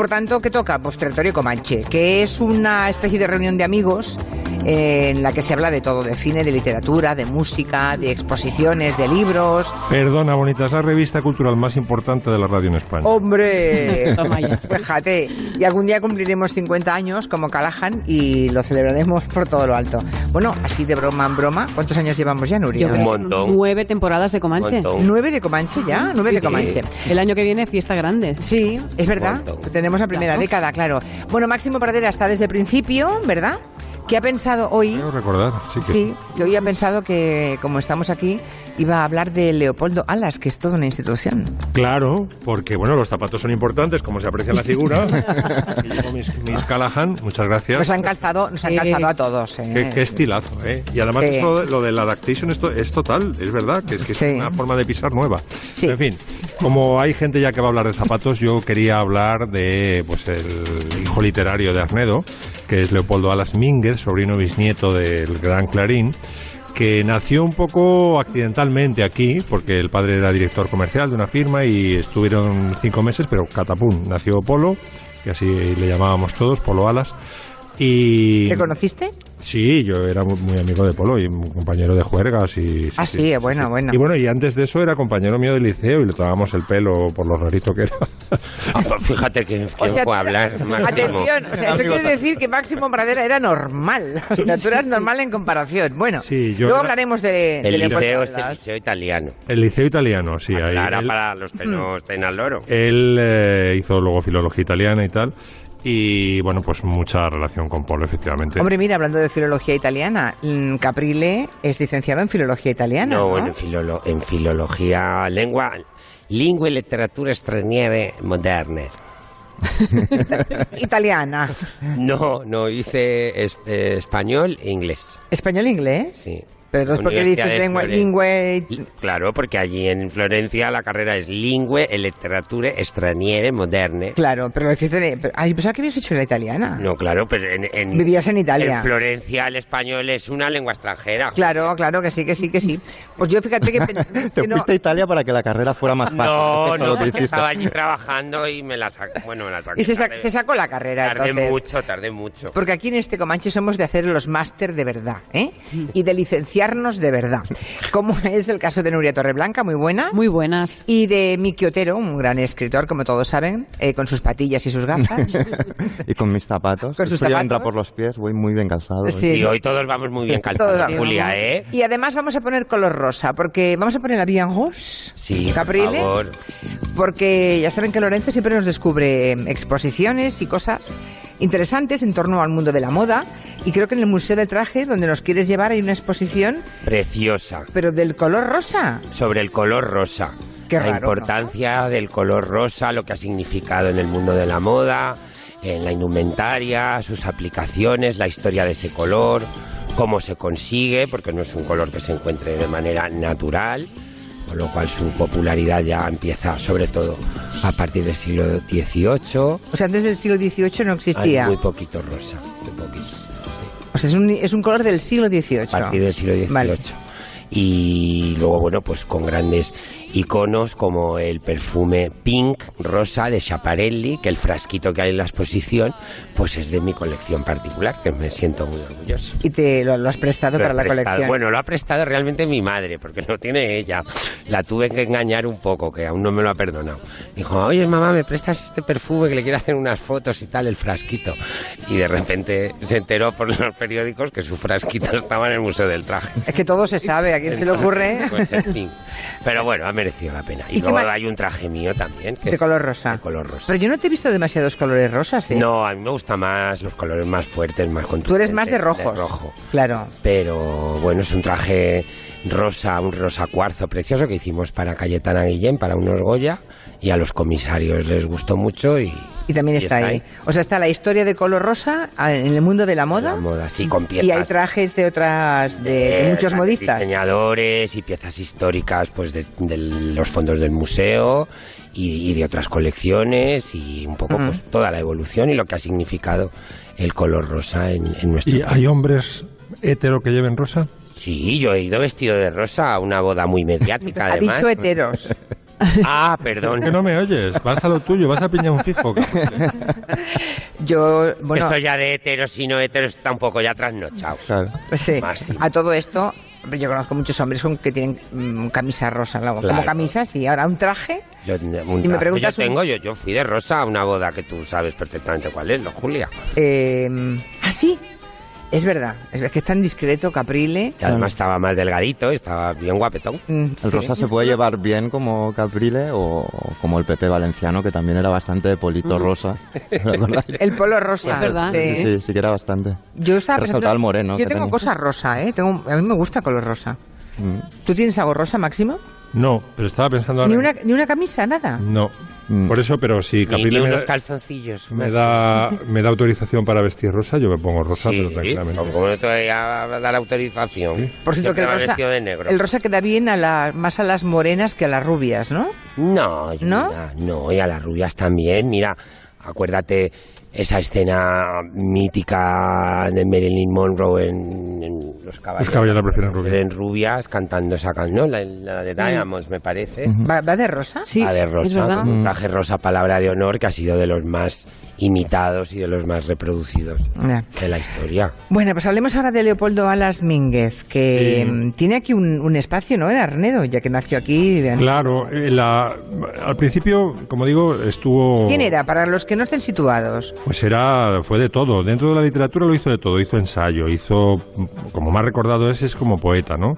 por tanto, ¿qué toca? Pues territorio Comanche, que es una especie de reunión de amigos eh, en la que se habla de todo, de cine, de literatura, de música, de exposiciones, de libros. Perdona, bonita, es la revista cultural más importante de la radio en España. ¡Hombre! Fíjate, y algún día cumpliremos 50 años como Callahan y lo celebraremos por todo lo alto. Bueno, así de broma en broma, ¿cuántos años llevamos ya, Nuria? Yo Un montón. Nueve temporadas de Comanche. ¿Nueve de Comanche ya? ¿Nueve de Comanche? El año que viene, fiesta grande. Sí, es verdad. Montón. Tenemos la primera Claro. década, claro. Bueno, Máximo Pradera está desde el principio, ¿verdad? ¿Qué ha pensado hoy? Quiero recordar, sí que... Sí, que hoy ha pensado que, como estamos aquí, iba a hablar de Leopoldo Alas, que es toda una institución. Claro, porque bueno, los zapatos son importantes, como se aprecia en la figura. Aquí llevo mis, mis Callahan, muchas gracias. Nos han calzado, nos han calzado a todos. ¿eh? Qué, qué estilazo, ¿eh? Y además Sí. eso, lo de la adaptation esto es total, es verdad, que, es que es Sí. una forma de pisar nueva. Sí. En fin, como hay gente ya que va a hablar de zapatos, yo quería hablar de pues el hijo literario de Arnedo, que es Leopoldo Alas Minguez, sobrino bisnieto del gran Clarín, que nació un poco accidentalmente aquí, porque el padre era director comercial de una firma y estuvieron cinco meses, pero catapum, nació Polo, que así le llamábamos todos, Polo Alas. Y ¿Te conociste? Sí, yo era muy, amigo de Polo y un compañero de juergas y... Ah, sí, bueno, bueno. Y bueno, y antes de eso era compañero mío del liceo y le tomábamos el pelo por lo rarito que era. Ah, pues fíjate que, que puedo hablar, Máximo. Atención, o sea, esto quiere decir que Máximo Pradera era normal. O sea, tú eras normal en comparación. Bueno, Sí, yo luego era- hablaremos de, de El liceo es el liceo italiano. El liceo italiano, sí. ahí. Clara él para los que no estén al loro. él, eh, hizo luego filología italiana y tal. Y bueno, pues mucha relación con Polo, efectivamente. Hombre, mira, hablando de filología italiana, mm, Caprile es licenciado en filología italiana. No, No, bueno, en, filolo- en filología, lengua, lingua y literatura straniere moderne. Italiana. No, no, hice es- eh, español e inglés. ¿Español-inglés? Sí. Pero entonces, ¿por qué Universidad dices lengua, lingüe? Li- Claro, porque allí en Florencia la carrera es Lingue e Letterature Straniere Moderne. Claro, pero lo hiciste... pero- Ay, pensaba que habías hecho la italiana. No, claro, pero en, en- Vivías en Italia. En Florencia el español es una lengua extranjera. Claro, claro que sí, que sí, que sí. Pues yo fíjate que... pen- Te que no- fuiste a Italia para que la carrera fuera más fácil. No, no, lo que porque estaba allí trabajando y me la saqué. Bueno, me la saqué. y se, tardé- se sacó la carrera, Tardé entonces. mucho, tardé mucho. Porque aquí en este Comanche somos de hacer los máster de verdad, ¿eh? Y de de verdad. Como es el caso de Nuria Torreblanca, muy buena. Muy buenas. Y de Miki Otero, un gran escritor, como todos saben, eh, con sus patillas y sus gafas. y con mis zapatos. Con sus Esto ya zapatos. entra por los pies, voy muy bien calzado. ¿eh? Sí. Y hoy todos vamos muy bien calzados. Julia, ¿eh? Y además vamos a poner color rosa, porque vamos a poner la Bien Rose, Sí, por Caprile, favor. porque ya saben que Lorenzo siempre nos descubre exposiciones y cosas interesantes en torno al mundo de la moda, y creo que en el Museo del Traje, donde nos quieres llevar, hay una exposición, Preciosa. pero del color rosa. Sobre el color rosa. Qué la raro, importancia del color rosa, lo que ha significado en el mundo de la moda, en la indumentaria, sus aplicaciones, la historia de ese color, cómo se consigue, porque no es un color que se encuentre de manera natural, con lo cual su popularidad ya empieza sobre todo a partir del siglo XVIII. O sea, antes del siglo XVIII no Hay existía. muy poquito rosa, muy poquito. O sea, es un, es un color del siglo XVIII. a partir del siglo XVIII. Vale. Y luego, bueno, pues con grandes iconos como el perfume Pink Rosa de Schiaparelli, que el frasquito que hay en la exposición, pues es de mi colección particular, que me siento muy orgulloso. Y te lo, lo has prestado Lo para la prestado- colección. Bueno, lo ha prestado realmente mi madre, porque lo tiene ella. La tuve que engañar un poco, que aún no me lo ha perdonado. Dijo, oye mamá, ¿me prestas este perfume que le quiero hacer unas fotos y tal, el frasquito? Y de repente se enteró por los periódicos que su frasquito estaba en el Museo del Traje. Es que todo se sabe, ¿a quién se le ocurre? Pues, en fin. Pero bueno, ha la pena. ¿Y luego hay un traje mío también. Que de es color rosa. De color rosa. Pero yo no te he visto demasiados colores rosas, ¿eh? No, a mí me gustan más los colores más fuertes, más contundentes. Tú eres más de rojos. rojo. Claro. Pero bueno, es un traje rosa, un rosa cuarzo precioso que hicimos para Cayetana Guillén, para unos Goya. Y a los comisarios les gustó mucho y... Y también y está, ahí. O sea, está la historia de color rosa ah, en el mundo de la moda. La moda, sí, con piezas. Y hay trajes de otras, de, de Eh, muchos modistas. diseñadores y piezas históricas pues de, de los fondos del museo y, y de otras colecciones y un poco pues toda la evolución y lo que ha significado el color rosa en, en nuestro ¿Y país. hay hombres hetero que lleven rosa? Sí, yo he ido vestido de rosa a una boda muy mediática Ha además. dicho heteros. Ah, perdón. que no me oyes? Vas a lo tuyo, vas a piñar un fijo. Yo, bueno, Esto ya de heteros y no heteros está un poco ya trasnochado. Claro. sí, más, sí. a todo esto, yo conozco muchos hombres con que tienen mm, camisa rosa, ¿no? como Claro. camisas y ahora un traje. Yo, un Si me preguntas yo un- tengo, yo, yo fui de rosa a una boda que tú sabes perfectamente cuál es, ¿no, Julia? Eh, ah, sí, es verdad, es que es tan discreto, caprile. Que además estaba más delgadito, estaba bien guapetón. Mm, ¿El sí. rosa se puede llevar bien como Caprile o como el Pepe Valenciano, que también era bastante de polito rosa? ¿Lo acordáis? El polo rosa. Es verdad. sí. Sí, sí, que era bastante. Yo estaba Que pensando- moreno Yo que tengo tenía. cosas rosa, ¿eh? Tengo, a mí me gusta color rosa. Mm. ¿Tú tienes algo rosa, Máximo? No, pero estaba pensando ahora. Ni una, ni una camisa, nada. No. Mm. Por eso, pero si Caprile ni me, unos da- calzoncillos. me da, me da autorización para vestir rosa, yo me pongo rosa, Sí, pero tranquilamente. como no te voy a dar autorización. Por cierto, que el rosa, de negro. el rosa queda bien a la, más a las morenas que a las rubias, ¿no? No, ¿No? No, y a las rubias también. Mira, acuérdate esa escena mítica de Marilyn Monroe en, en Los Caballeros. Los caballeros prefieren rubias. En rubias cantando esa canción, la, la de Diamonds, me parece. ¿Va, va de rosa? Sí, La de Rosa, con un traje rosa palabra de honor que ha sido de los más imitados y de los más reproducidos Ya. de la historia. Bueno, pues hablemos ahora de Leopoldo Alas Mínguez, que Sí. mm, tiene aquí un, un espacio, ¿no? En Arnedo, ya que nació aquí. de- Claro, eh, la- al principio, como digo, estuvo... ¿Quién era? Para los que no estén situados. Pues era, fue de todo. Dentro de la literatura lo hizo de todo. Hizo ensayo, hizo, como más recordado es, es como poeta, ¿no?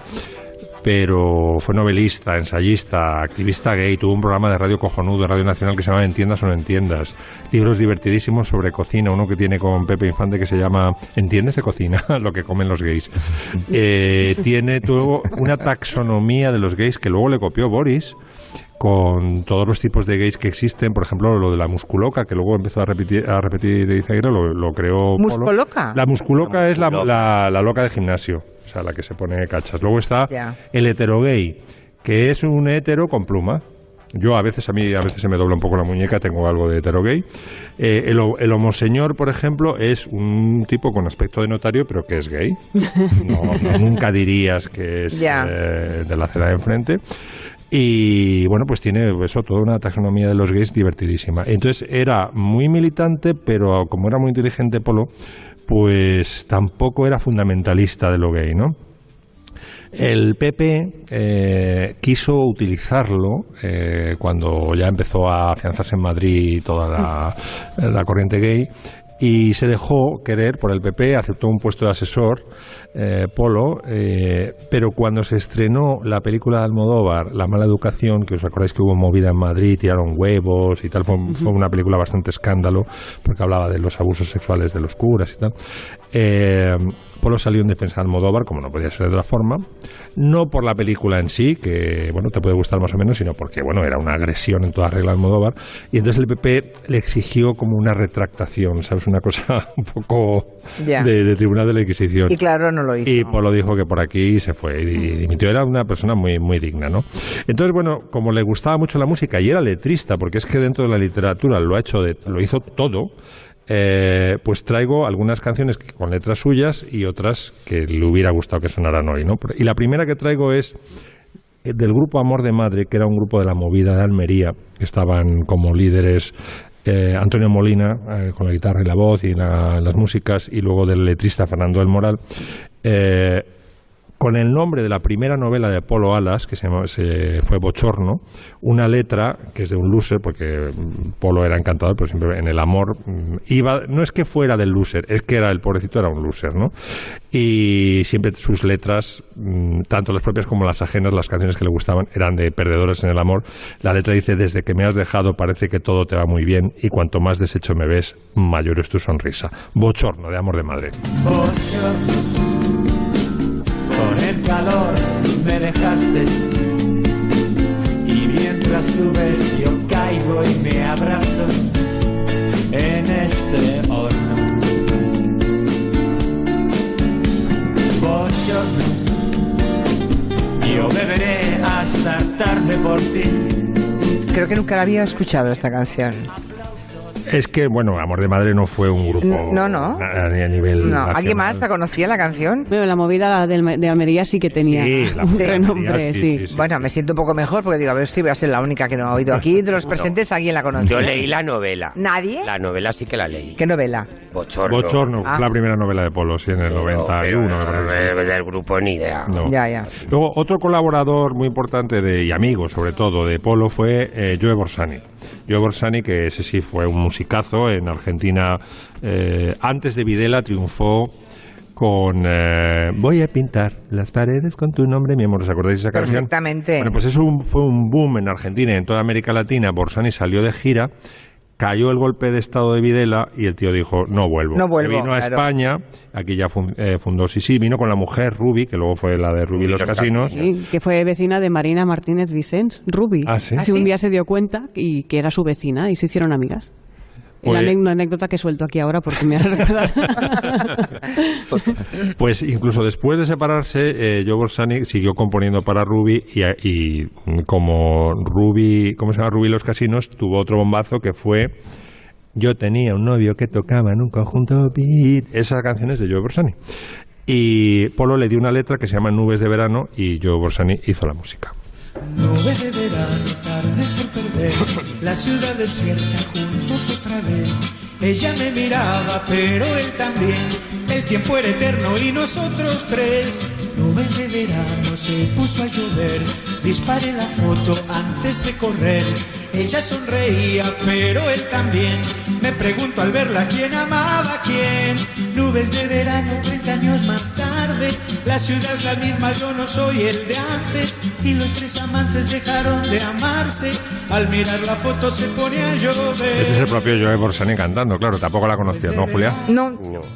Pero fue novelista, ensayista, activista gay, tuvo un programa de radio cojonudo, de Radio Nacional, que se llama Entiendas o no entiendas. Libros divertidísimos sobre cocina, uno que tiene con Pepe Infante que se llama ¿Entiendes de cocina? Lo que comen los gays. Eh, tiene, tuvo una taxonomía de los gays que luego le copió Boris con todos los tipos de gays que existen, por ejemplo, lo de la musculoca, que luego empezó a repetir, a repetir Izaguirre, lo, lo creó Polo. ¿Musculoca? La musculoca La es la, la- la loca de gimnasio, o sea, la que se pone cachas. Luego está Ya. el heterogay, que es un hetero con pluma. Yo a veces, a mí a veces se me dobla un poco la muñeca, tengo algo de hetero-gay. Eh, el, ho- el homoseñor, por ejemplo, es un tipo con aspecto de notario, pero que es gay. No, no, nunca dirías que es eh, de la acera de enfrente. Y bueno, pues tiene eso, toda una taxonomía de los gays divertidísima. Entonces era muy militante, pero como era muy inteligente Polo, pues tampoco era fundamentalista de lo gay, ¿no? El PP eh, quiso utilizarlo eh, cuando ya empezó a afianzarse en Madrid toda la corriente gay y se dejó querer por el PP, aceptó un puesto de asesor, eh, Polo, eh, pero cuando se estrenó la película de Almodóvar, La mala educación, que os acordáis que hubo movida en Madrid, tiraron huevos y tal, fue, fue una película bastante escándalo, porque hablaba de los abusos sexuales de los curas y tal. Eh, Polo salió en defensa de Almodóvar, como no podía ser de otra forma, no por la película en sí, que bueno, te puede gustar más o menos, sino porque bueno, era una agresión en toda regla de Almodóvar, y entonces el PP le exigió como una retractación, ¿sabes? Una cosa un poco de, de tribunal de la Inquisición. Y claro, no lo hizo. Y Polo dijo que por aquí se fue y dimitió. Era una persona muy, muy digna, ¿no? Entonces, bueno, como le gustaba mucho la música y era letrista, porque es que dentro de la literatura lo ha hecho, de, lo hizo todo. Eh, pues traigo algunas canciones con letras suyas y otras que le hubiera gustado que sonaran hoy, ¿no? Y la primera que traigo es eh, del grupo Amor de Madre, que era un grupo de la movida de Almería, que estaban como líderes eh, Antonio Molina, con la guitarra y la voz y la- las músicas, y luego del letrista Fernando del Moral, con el nombre de la primera novela de Polo Alas, que se, llama- se fue Bochorno, una letra que es de un loser, porque mm, Polo era encantador, pero siempre en el amor mm, iba, no es que fuera del loser, es que era el pobrecito era un loser, ¿no? Y siempre sus letras, mm, tanto las propias como las ajenas, las canciones que le gustaban, eran de perdedores en el amor. La letra dice, desde que me has dejado parece que todo te va muy bien y cuanto más deshecho me ves, mayor es tu sonrisa. Bochorno, de amor de madre. Con dejaste y mientras subes yo caigo y me abrazo en este horno. Bochorno, yo beberé hasta hartarme por ti. Creo que nunca la había escuchado esta canción. Es que, bueno, Amor de Madre no fue un grupo. No, no. A, a nivel. No, ¿Alguien más la conocía la canción? Bueno, la movida de Almería sí que tenía Sí, un renombre, sí. sí, sí. Bueno, me siento un poco mejor porque digo, a ver si voy a ser la única que no ha oído aquí. De los presentes, ¿alguien la conoce? Yo leí la novela. ¿Nadie? La novela sí que la leí. ¿Qué novela? Bochorno. Bochorno, Ah. fue la primera novela de Polo, sí, en el Pero- 91. me pero, parece. eh, del grupo ni idea. No. Ya, ya. Luego, otro colaborador muy importante de, y amigo, sobre todo, de Polo fue eh, Joe Borsani. Joe Borsani, que ese sí fue un musicazo en Argentina. eh, antes de Videla triunfó con eh, Voy a pintar las paredes con tu nombre, mi amor. ¿Os acordáis de esa canción? Perfectamente. Bueno, pues eso fue un boom en Argentina y en toda América Latina. Borsani salió de gira, cayó el golpe de estado de Videla y el tío dijo, no vuelvo. No vuelvo, Vino a claro. España, aquí ya fun- eh, fundó Sisi, vino con la mujer Ruby, que luego fue la de Ruby y los los Casinos. Sí, que fue vecina de Marina Martínez Vicens, Ruby. Ah, ¿sí? ¿Ah, sí? un día se dio cuenta y que era su vecina y se hicieron amigas. Pues- una anécdota que suelto aquí ahora porque me ha recordado. Pues incluso después de separarse, eh, Joe Borsani siguió componiendo para Ruby y, y, como Ruby, ¿cómo se llama? Ruby y los Casinos, tuvo otro bombazo que fue Yo tenía un novio que tocaba en un conjunto beat. Esa canción es de Joe Borsani. Y Polo le dio una letra que se llama Nubes de Verano y Joe Borsani hizo la música. Nube de verano, tardes por perder, la ciudad desierta otra vez. Ella me miraba, pero él también. El tiempo era eterno y nosotros tres. Nubes de verano se puso a llover. Disparé la foto antes de correr. Ella sonreía, pero él también. Me pregunto al verla quién amaba quién. Nubes de verano, 30 años más tarde. La ciudad es la misma, yo no soy el de antes. Y los tres amantes dejaron de amarse. Al mirar la foto se pone a llover. Este es el propio Joe Borsani cantando, claro, tampoco la conocías, ¿no, Julia? No,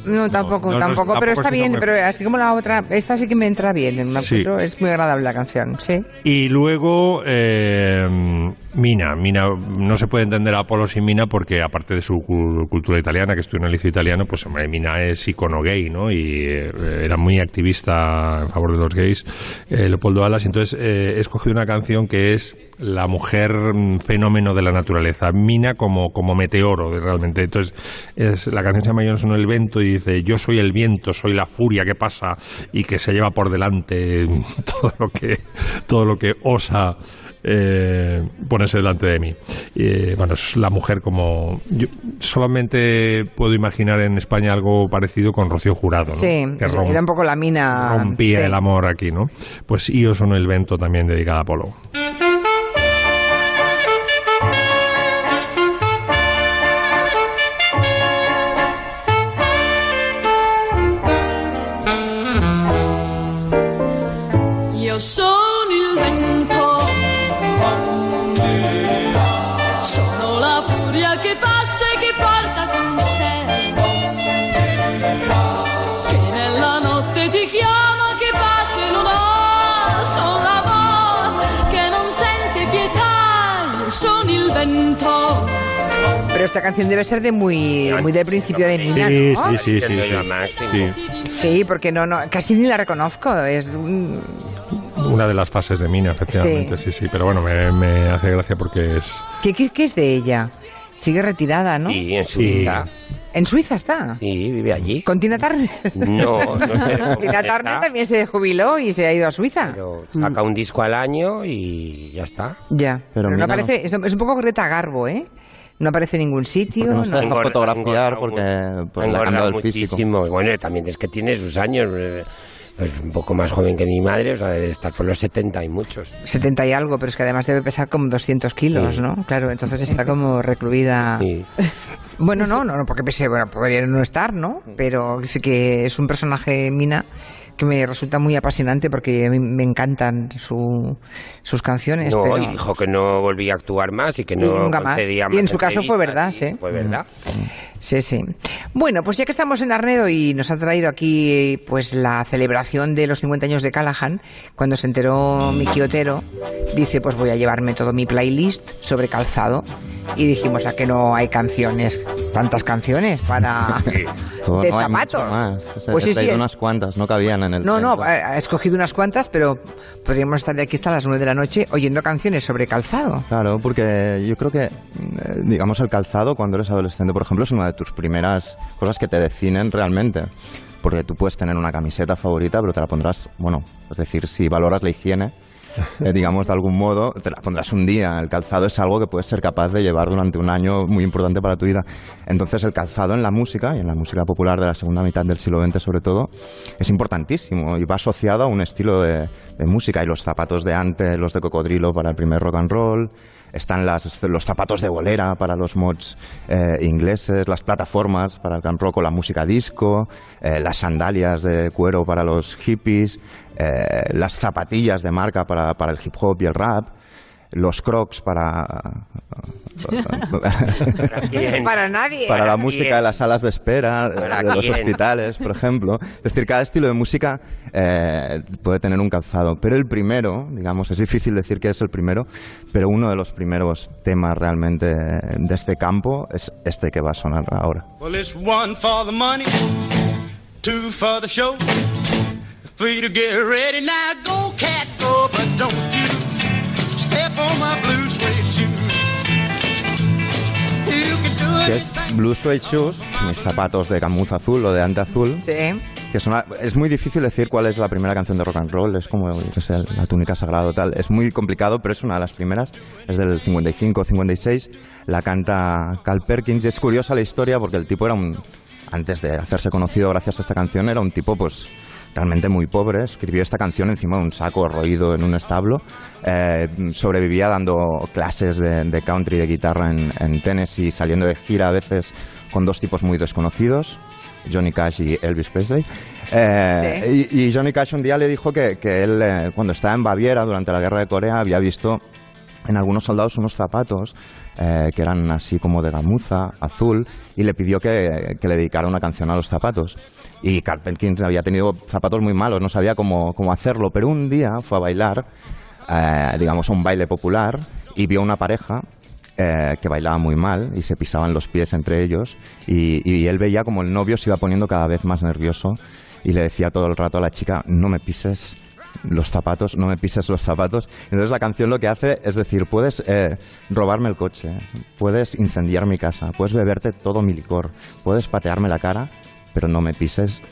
no, tampoco, No, no, tampoco, pero es está bien, me- pero así como la otra, esta sí que me entra bien, me Sí. es muy agradable la canción, sí. Y luego eh, Mina. Mina no se puede entender a Apolo sin Mina porque aparte de su cu- cultura italiana, que estudió en el liceo italiano, pues Mina es icono gay, ¿no? Y eh, era muy activista en favor de los gays, eh, Leopoldo Alas. Entonces eh, he escogido una canción que es la mujer mm, fenómeno de la naturaleza. Mina como, como meteoro, realmente. Entonces es, la canción se llama Yo soy el viento y dice yo soy el viento, soy la furia que pasa y que se lleva por delante todo lo que, todo lo que osa eh, ponerse delante de mí. Eh, bueno, es la mujer como... Yo solamente puedo imaginar en España algo parecido con Rocío Jurado, ¿no? Sí, que era un poco la mina. rompía sí. el amor aquí, ¿no? Pues Io sono el vento también dedicada a Polo. Esta canción debe ser de muy, muy del principio de Mina, Sí, ¿no? sí, sí, sí, sí. Sí. Sí, porque no, no, casi ni la reconozco. Es un- Una de las fases de Mina, efectivamente, sí, sí. Pero bueno, me, me hace gracia porque es... ¿Qué, qué, qué es de ella? Sigue retirada, ¿no? Sí, en Sí. Suiza. En Suiza está. Sí, vive allí. Con Tina Turner. No, no sé Tina Turner también se jubiló y se ha ido a Suiza. Pero saca un disco al año y ya está. Ya. Pero, no Mina aparece, es, es un poco Greta Garbo, ¿eh? No aparece en ningún sitio. Porque no se deja Engorda- fotografiar engorda porque, porque engorda el físico. muchísimo. Bueno, también es que tiene sus años. eh, Pues un poco más joven que mi madre, o sea, debe estar por los 70 y muchos. 70 y algo, pero es que además debe pesar como 200 kilos, Sí. ¿no? Claro, entonces está como recluida. Y Bueno, no, no, no, porque pensé, bueno, podría no estar, ¿no? Pero sí que es un personaje Mina que me resulta muy apasionante porque me encantan su- sus canciones. no, pero- y dijo que no volvía a actuar más y que Y no nunca más. concedía Y en su caso fue verdad, y sí. Fue verdad. Sí, sí. Bueno, pues ya que estamos en Arnedo y nos ha traído aquí pues la celebración de los 50 años de Callahan, cuando se enteró Miki Otero, dice pues voy a llevarme todo mi playlist sobre calzado y dijimos, ¿a que no hay canciones? Tantas canciones para... Todo, de no, hay zapatos. más. O sea, Pues he sí, sí. unas cuantas, no cabían en el No, no, centro. ha escogido unas cuantas, pero podríamos estar de aquí hasta las nueve de la noche oyendo canciones sobre calzado. Claro, porque yo creo que, eh, digamos, el calzado cuando eres adolescente, por ejemplo, es una de tus primeras cosas que te definen realmente. Porque tú puedes tener una camiseta favorita, pero te la pondrás, bueno, es decir, si valoras la higiene, eh, digamos, de algún modo, te la pondrás un día. El calzado es algo que puedes ser capaz de llevar durante un año muy importante para tu vida. Entonces, el calzado en la música, y en la música popular de la segunda mitad del siglo XX sobre todo, es importantísimo y va asociado a un estilo de, música. Y los zapatos de antes, los de cocodrilo para el primer rock and roll, están las, los zapatos de bolera para los mods eh, ingleses, las plataformas para el o la música disco, eh, las sandalias de cuero para los hippies, eh, las zapatillas de marca para, para el hip hop y el rap, los crocs para. Para nadie. para la ¿Para música quién? de las salas de espera, ¿Para de los quién? hospitales, por ejemplo. Es decir, cada estilo de música eh, puede tener un calzado, pero el primero, digamos, es difícil decir que es el primero, pero uno de los primeros temas realmente de este campo es este que va a sonar ahora. Well, it's one for the money, two for the show, three to get ready. Now go, cat, go, but don't Que es Blue Suede Shoes, mis zapatos de gamuza azul o de ante azul, Sí. que son, es muy difícil decir cuál es la primera canción de rock and roll, es como qué sé, la túnica sagrada o tal, es muy complicado, pero es una de las primeras, es del 55 56, la canta Cal Perkins. Y es curiosa la historia porque el tipo era un, antes de hacerse conocido gracias a esta canción, era un tipo pues realmente muy pobre, escribió esta canción encima de un saco roído en un establo, eh, sobrevivía dando clases de, de country de guitarra en, en Tennessee, saliendo de gira a veces con dos tipos muy desconocidos, Johnny Cash y Elvis Presley. Eh, y, y Johnny Cash un día le dijo que, que él, eh, cuando estaba en Baviera durante la guerra de Corea, había visto en algunos soldados unos zapatos eh, que eran así como de gamuza, azul, y le pidió que, que le dedicara una canción a los zapatos. Y Perkins había tenido zapatos muy malos, no sabía cómo, cómo hacerlo, pero un día fue a bailar, eh, digamos, a un baile popular, y vio una pareja eh, que bailaba muy mal y se pisaban los pies entre ellos y, y él veía como el novio se iba poniendo cada vez más nervioso y le decía todo el rato a la chica, no me pises los zapatos, no me pises los zapatos. Entonces la canción lo que hace es decir, puedes eh, robarme el coche, puedes incendiar mi casa, puedes beberte todo mi licor, puedes patearme la cara, pero no me pises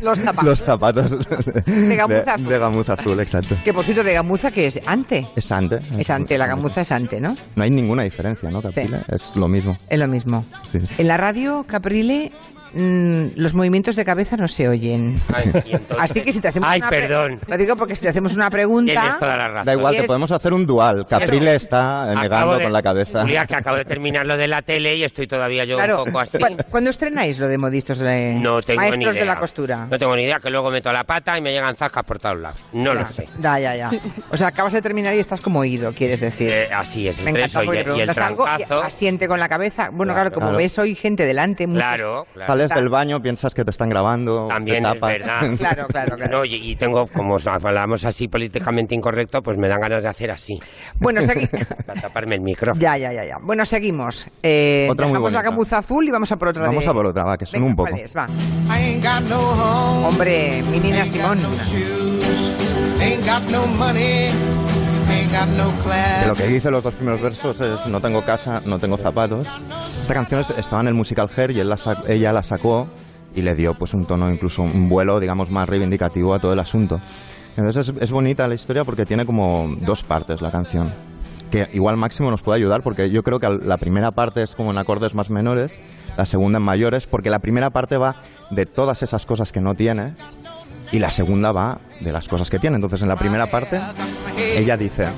Los zapatos. los zapatos De gamuza azul. de gamuza azul, exacto. Que por cierto, de gamuza, que es ante. Es ante. Es ante, la gamuza es ante, ¿no? No hay ninguna diferencia, ¿no, Caprile? Es lo mismo. Es lo mismo. Sí. En la radio, Caprile, mm, los movimientos de cabeza no se oyen. Ay, Así que si te hacemos Ay, una perdón. Lo digo porque si te hacemos una pregunta... Tienes toda la razón. Da igual, te es- podemos hacer un dual. Caprile está eh, Acabo negando de- con la cabeza. Julia, que acabo de terminar lo de la tele y estoy todavía yo Claro, un poco así. ¿cu- ¿cuándo estrenáis lo de modistos de No tengo maestros ni idea. de la costura? No tengo ni idea, que luego meto la pata y me llegan zascas por todos lados. No lo sé. Ya, ya, ya. O sea, acabas de terminar y estás como oído, quieres decir. Eh, así es, Me entre eso y, y el preguntas algo y trancazo. asiente con la cabeza. Bueno, claro, Claro. como Claro. ves hoy gente delante, muchos- Claro, claro. Sales del baño, piensas que te están grabando. También te es tapas. verdad. Claro, claro, claro. No, y, y tengo, como os hablamos así políticamente incorrecto, pues me dan ganas de hacer así, Bueno, segui- para taparme el micrófono. ya, ya, ya, ya. Bueno, seguimos. Eh, Otra muy dejamos la bonita. gamuza azul y vamos a por otra Vamos de- a por otra, va, que son Venga, un poco. ¿cuál es? Va. I ain't got no home. Hombre, mi Nina Simón. Que lo que dice los dos primeros versos es no tengo casa, no tengo zapatos. Esta canción es- estaba en el musical Hair y ella la sacó y le dio pues un tono, incluso un vuelo, digamos, más reivindicativo a todo el asunto. Entonces es, es bonita la historia porque tiene como dos partes la canción. Que igual Máximo nos puede ayudar porque yo creo que la primera parte es como en acordes más menores, la segunda en mayores, porque la primera parte va de todas esas cosas que no tiene y la segunda va de las cosas que tiene. Entonces en la primera parte ella dice,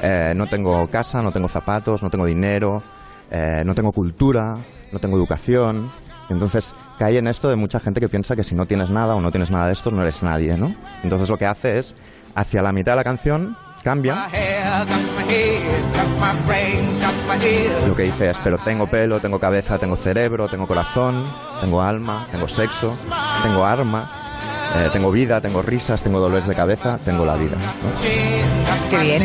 eh, no tengo casa, no tengo zapatos, no tengo dinero, eh, no tengo cultura, no tengo educación. Entonces cae en esto de mucha gente que piensa que si no tienes nada o no tienes nada de esto, no eres nadie, ¿no? Entonces lo que hace es, hacia la mitad de la canción, cambia. Lo que dice es, pero tengo pelo, tengo cabeza, tengo cerebro, tengo corazón, tengo alma, tengo sexo, tengo armas, eh, tengo vida, tengo risas, tengo dolores de cabeza, tengo la vida. ¿no? Qué bien.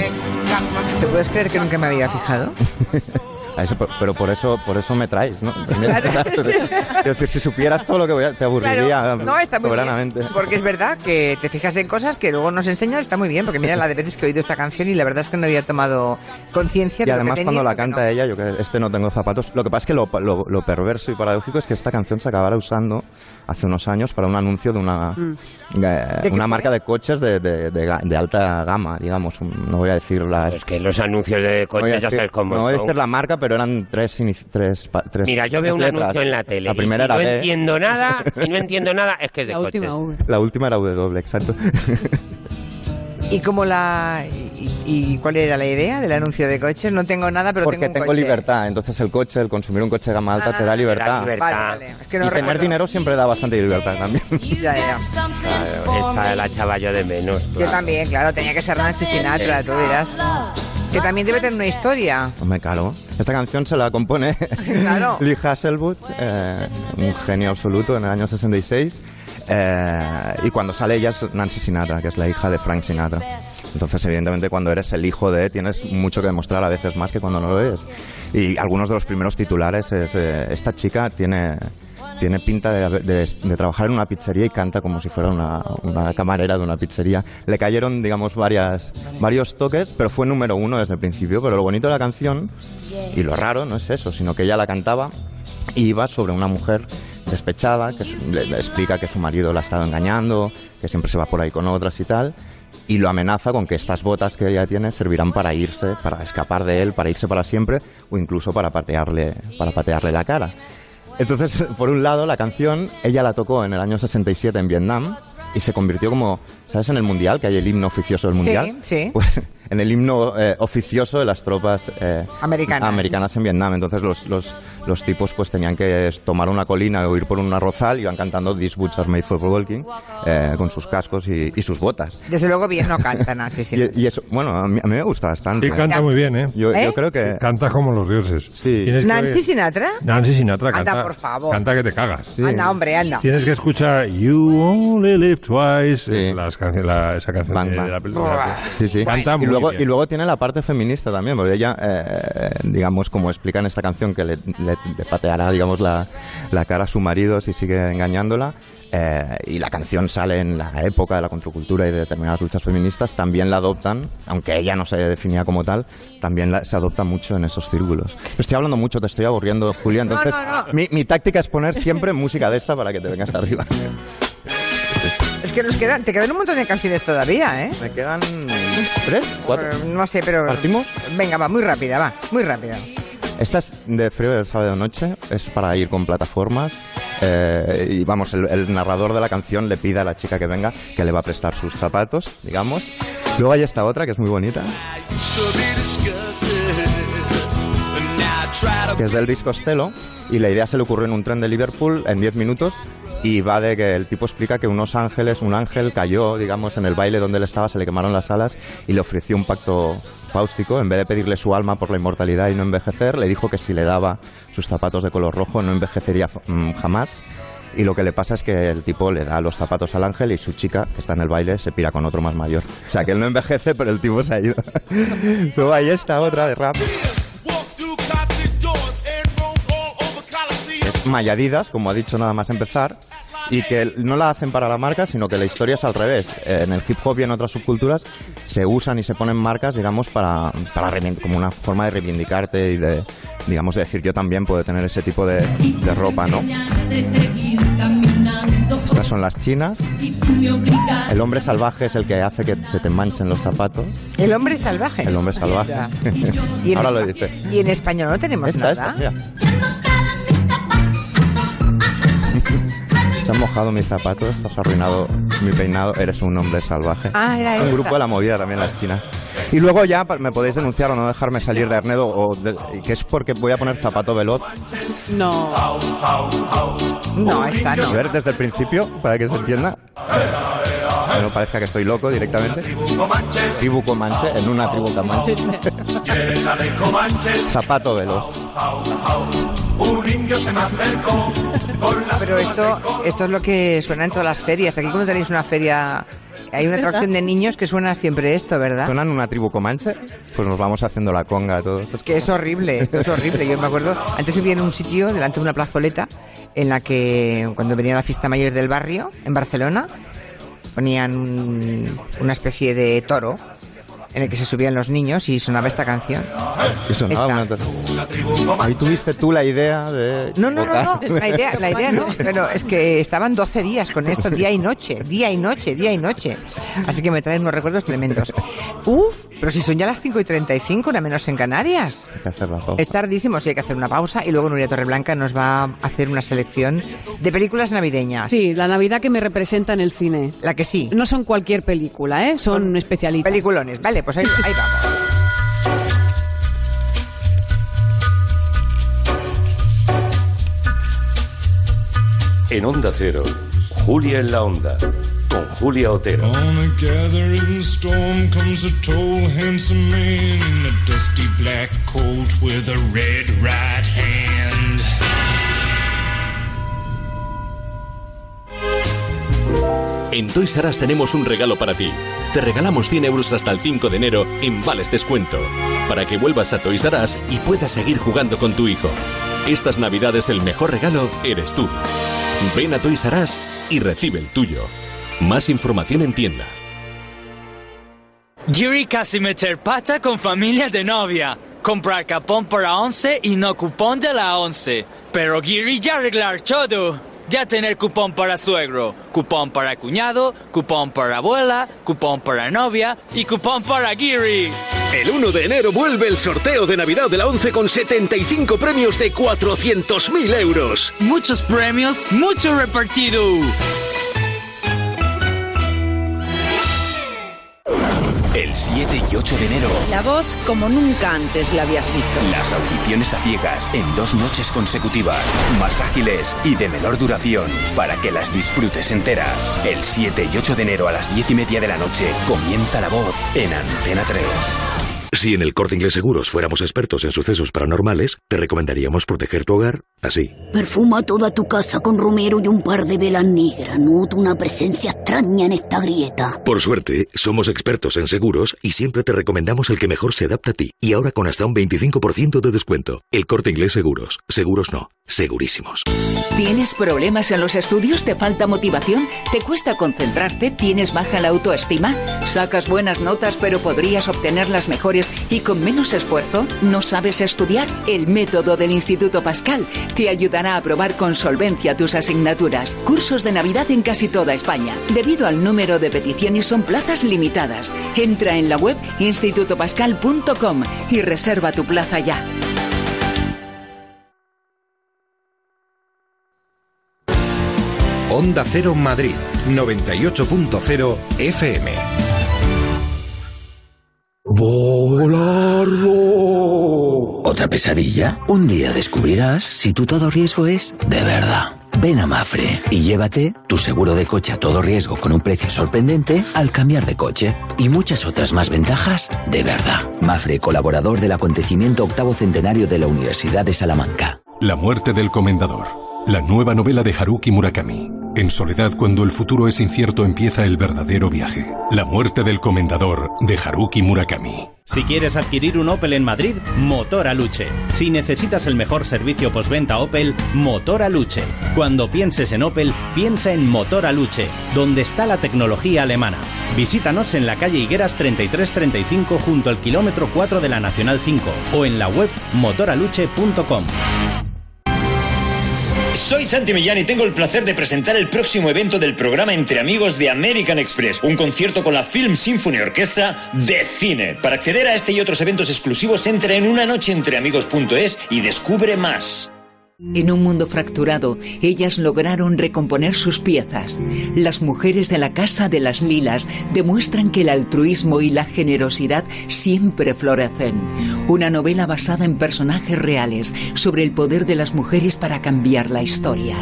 ¿Te puedes creer que nunca me había fijado? A ese- pero por eso, por eso me traes, ¿no? Quiero decir, si supieras todo lo que voy a, te aburriría Claro, no, está muy soberanamente. bien. Porque es verdad que te fijas en cosas que luego nos enseñan, está muy bien. Porque mira la de veces que he oído esta canción y la verdad es que no había tomado conciencia Y de lo que además tenía cuando la canta no. ella, yo que este no tengo zapatos. Lo que pasa es que lo, lo- lo perverso y paradójico es que esta canción se acabara usando hace unos años para un anuncio de una, eh, Mm. ¿De una fue? marca de coches de, de- de de alta gama, digamos. No voy a decir la... Es que los anuncios de no coches ya decir- sabes cómo no voy a decir la marca, pero eran tres, tres, tres Mira, yo veo un letras. anuncio en la tele. La y primera si era no B, entiendo nada, si no entiendo nada, es que es de La coches. última la última era W, exacto. ¿Y cómo la y, y cuál era la idea del anuncio de coches? No tengo nada, pero Porque tengo un tengo coche. libertad. Entonces el coche, el consumir un coche de gama alta te da libertad. libertad. Vale, vale. Es que no y tener dinero siempre da bastante libertad también. Ya, ya. Esta la echaba yo de menos. Yo también, claro, tenía que ser Nancy Sinatra, tú dirás. Que también debe tener una historia. Hombre, claro. Esta canción se la compone Claro. Lee Hasselwood, eh, un genio absoluto en el año 66. eh, y cuando sale ella es Nancy Sinatra, que es la hija de Frank Sinatra. Entonces, evidentemente, cuando eres el hijo de, tienes mucho que demostrar a veces más que cuando no lo eres. Y algunos de los primeros titulares es, eh, esta chica tiene, tiene pinta de, de- trabajar en una pizzería y canta como si fuera una, camarera de una pizzería. Le cayeron, digamos, varias, varios toques, pero fue número uno desde el principio. Pero lo bonito de la canción, y lo raro, no es eso, sino que ella la cantaba y iba sobre una mujer despechada que le, le explica que su marido la ha estado engañando, que siempre se va por ahí con otras y tal, y lo amenaza con que estas botas que ella tiene servirán para irse, para escapar de él, para irse para siempre o incluso para patearle, para patearle la cara. Entonces, por un lado, la canción, ella la tocó en el año 67 en Vietnam y se convirtió como, ¿sabes? En el Mundial, que hay el himno oficioso del Mundial. sí. Pues en el himno eh, oficioso de las tropas eh, Americanas. americanas en Vietnam. Entonces los, los, los tipos pues tenían que tomar una colina o ir por un arrozal y iban cantando These Boots Are Made for Walking eh, con sus cascos y, y sus botas. Desde luego bien no cantan así, sí. Y, y eso, bueno, a mí, a mí me gusta bastante. Y canta muy bien, ¿eh? Yo, ¿Eh? yo creo que... Canta como los dioses. Sí. ¿Nancy Sinatra? Nancy Sinatra Anda, canta. por favor. Canta que te cagas. Sí. Anda, hombre, anda. Tienes que escuchar You Only Live Twice. Sí. Es las canciones- la- esa canción Bang, de, la película. Sí, sí. Canta y muy luego, y luego tiene la parte feminista también, porque ella, eh, digamos, como explica en esta canción, que le, le- le pateará, digamos, la, la cara a su marido si sigue engañándola. eh, y la canción sale en la época de la contracultura y de determinadas luchas feministas, también la adoptan, aunque ella no se definía como tal, también la- se adopta mucho en esos círculos. Estoy hablando mucho, te estoy aburriendo, Julia, entonces no, no. Mi, mi táctica es poner siempre música de esta para que te vengas arriba. Es que nos quedan, te quedan un montón de canciones todavía, ¿eh? Me quedan tres, cuatro. Eh, No sé, pero... ¿Partimos? Venga, va, muy rápida, va, muy rápida. Esta es de frío del sábado noche, es para ir con plataformas. eh, y vamos, el, el narrador de la canción le pide a la chica que venga que le va a prestar sus zapatos, digamos. Luego hay esta otra que es muy bonita, que es de Elvis Costello. Y la idea se le ocurrió en un tren de Liverpool en 10 minutos. Y va de que el tipo explica que unos ángeles, un ángel cayó, digamos, en el baile donde él estaba, se le quemaron las alas y le ofreció un pacto fáustico. En vez de pedirle su alma por la inmortalidad y no envejecer, le dijo que si le daba sus zapatos de color rojo no envejecería mm, jamás. Y lo que le pasa es que el tipo le da los zapatos al ángel y su chica, que está en el baile, se pira con otro más mayor. O sea, que él no envejece, pero el tipo se ha ido. Luego hay esta otra de rap. Es Mayadidas, como ha dicho nada más empezar, y que no la hacen para la marca, sino que la historia es al revés. En el hip hop y en otras subculturas se usan y se ponen marcas, digamos, para, para como una forma de reivindicarte y de, digamos, de decir yo también puedo tener ese tipo de, de ropa, ¿no? Estas son las chinas. El hombre salvaje es el que hace que se te manchen los zapatos. El hombre salvaje. El hombre salvaje. Y Ahora lo dice. Y en español no tenemos Esta, nada. esta. Se han mojado mis zapatos, has arruinado mi peinado, eres un hombre salvaje. Ah, era Un grupo de la movida también las chinas. Y luego ya me podéis denunciar o no dejarme salir de Arnedo, o de- que es porque voy a poner zapato veloz. No. No, esta no. A ver, desde el principio, para que se entienda. Que no parezca que estoy loco directamente. Tribu Comanche, en una tribu Comanche. zapato veloz. Pero esto, esto es lo que suena en todas las ferias. Aquí cuando tenéis una feria hay una atracción de niños que suena siempre esto, ¿verdad? ¿Suenan una tribu comanche? Pues nos vamos haciendo la conga todos. Es que es horrible, esto es horrible. Yo me acuerdo, antes vivía en un sitio delante de una plazoleta en la que cuando venía la fiesta mayor del barrio, en Barcelona, ponían un- una especie de toro en el que se subían los niños y sonaba esta canción. Y sonaba Esta. una- Ahí tuviste tú la idea de... No, no, no, no, la idea, la idea no, pero es que estaban 12 días con esto, día y noche, día y noche, día y noche. Así que me traen unos recuerdos tremendos. Uf, pero si son ya las 5 y 35, una menos en Canarias. Hay que hacer la pausa. Es tardísimo, sí hay que hacer una pausa y luego Nuria Torreblanca nos va a hacer una selección de películas navideñas. Sí, la Navidad que me representa en el cine. La que sí. No son cualquier película, ¿eh? Son especialitas. Peliculones. Vale, pues ahí, ahí vamos. En Onda Cero, Julia en la Onda, con Julia Otero. On a gathering storm comes a tall, handsome man in a dusty black coat with a red right hand. En Toys R Us tenemos un regalo para ti. Te regalamos 100 euros hasta el 5 de enero en vales descuento, para que vuelvas a Toys R Us y puedas seguir jugando con tu hijo. Estas navidades el mejor regalo eres tú. Ven a Toys R Us y recibe el tuyo. Más información en tienda. Yuri casi meter pata con familia de novia. Comprar capón para 11 y no cupón de la 11. Pero Giri ya arreglar todo. Ya tener cupón para suegro, cupón para cuñado, cupón para abuela, cupón para novia y cupón para Giri. El 1 de enero vuelve el sorteo de Navidad de la 11 con 75 premios de 400.000 euros. Muchos premios, mucho repartido. El 7 y 8 de enero, La voz como nunca antes la habías visto. las audiciones a ciegas en dos noches consecutivas, más ágiles y de menor duración, para que las disfrutes enteras. El 7 y 8 de enero a las 10 y media de la noche comienza la voz en Antena 3. Si en el Corte Inglés Seguros fuéramos expertos en sucesos paranormales, te recomendaríamos proteger tu hogar así. Perfuma toda tu casa con romero y un par de velas negras. Noto una presencia extraña en esta grieta. Por suerte, somos expertos en seguros y siempre te recomendamos el que mejor se adapta a ti. Y ahora con hasta un 25% de descuento. El Corte Inglés Seguros. Seguros no. Segurísimos. ¿Tienes problemas en los estudios? ¿Te falta motivación? ¿Te cuesta concentrarte? ¿Tienes baja la autoestima? ¿Sacas buenas notas pero podrías obtenerlas mejores y con menos esfuerzo? ¿No sabes estudiar? El método del Instituto Pascal te ayudará a aprobar con solvencia tus asignaturas. Cursos de Navidad en casi toda España. Debido al número de peticiones son plazas limitadas. Entra en la web institutopascal.com y reserva tu plaza ya. Onda Cero Madrid, 98.0 FM. ¡Volarlo! ¿Otra pesadilla? Un día descubrirás si tu todo riesgo es de verdad. Ven a Mafre y llévate tu seguro de coche a todo riesgo con un precio sorprendente al cambiar de coche y muchas otras más ventajas de verdad. Mafre, colaborador del acontecimiento octavo centenario de la Universidad de Salamanca. La muerte del comendador. La nueva novela de Haruki Murakami. En soledad, cuando el futuro es incierto, empieza el verdadero viaje. La muerte del comendador de Haruki Murakami. Si quieres adquirir un Opel en Madrid, Motor Aluche. Si necesitas el mejor servicio postventa Opel, Motor Aluche. Cuando pienses en Opel, piensa en Motor Aluche, donde está la tecnología alemana. Visítanos en la calle Higueras 3335 junto al kilómetro 4 de la Nacional 5 o en la web motoraluche.com. Soy Santi Millán y tengo el placer de presentar el próximo evento del programa Entre Amigos de American Express, un concierto con la Film Symphony Orquestra de cine. Para acceder a este y otros eventos exclusivos, entra en una noche entreamigos.es y descubre más. En un mundo fracturado, ellas lograron recomponer sus piezas. Las mujeres de la Casa de las Lilas demuestran que el altruismo y la generosidad siempre florecen. Una novela basada en personajes reales sobre el poder de las mujeres para cambiar la historia.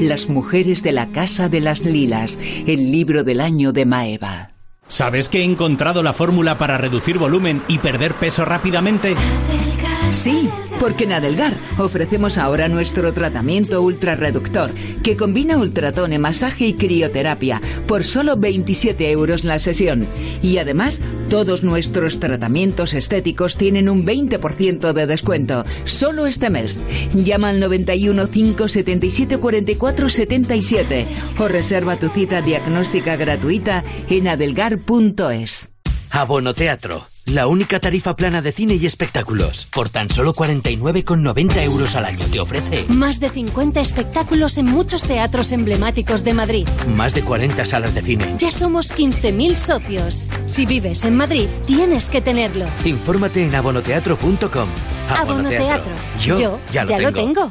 Las mujeres de la Casa de las Lilas, el libro del año de Maeva. ¿Sabes que he encontrado la fórmula para reducir volumen y perder peso rápidamente? Sí, porque en Adelgar ofrecemos ahora nuestro tratamiento ultrarreductor, que combina ultratone, masaje y crioterapia, por solo 27 euros la sesión. Y además, todos nuestros tratamientos estéticos tienen un 20% de descuento, solo este mes. Llama al 91 577 44 77 o reserva tu cita diagnóstica gratuita en adelgar.es. Abono Teatro, la única tarifa plana de cine y espectáculos. Por tan solo 49,90 euros al año te ofrece Más de 50 espectáculos en muchos teatros emblemáticos de Madrid. más de 40 salas de cine. Ya somos 15.000 socios. Si vives en Madrid, tienes que tenerlo. Infórmate en abonoteatro.com. Abono Teatro. Yo, Yo ya, lo tengo.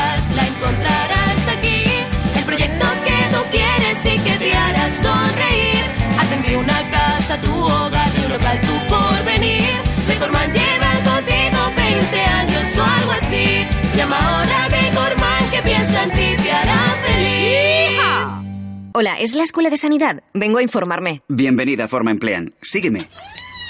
Una casa tu hogar, de un local tu porvenir. Decorman lleva contigo 20 años o algo así. Llama ahora a Decorman que piensa en ti, te hará feliz. Hola, ¿es la Escuela de Sanidad? Vengo a informarme. Bienvenida a Forma Emplean. Sígueme.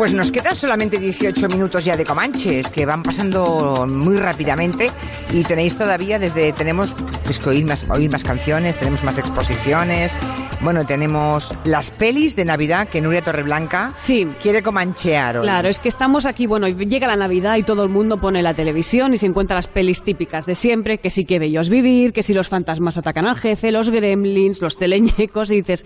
Pues nos quedan solamente 18 minutos ya de Comanches, que van pasando muy rápidamente y tenéis todavía desde, tenemos pues, que oír más, oír más canciones, tenemos más exposiciones, bueno, tenemos las pelis de Navidad que Nuria Torreblanca sí. quiere comanchear hoy. Claro, es que estamos aquí, bueno, llega la Navidad y todo el mundo pone la televisión y se encuentra las pelis típicas de siempre, que si que bellos vivir, que si los fantasmas atacan al jefe, los gremlins, los teleñecos, y dices,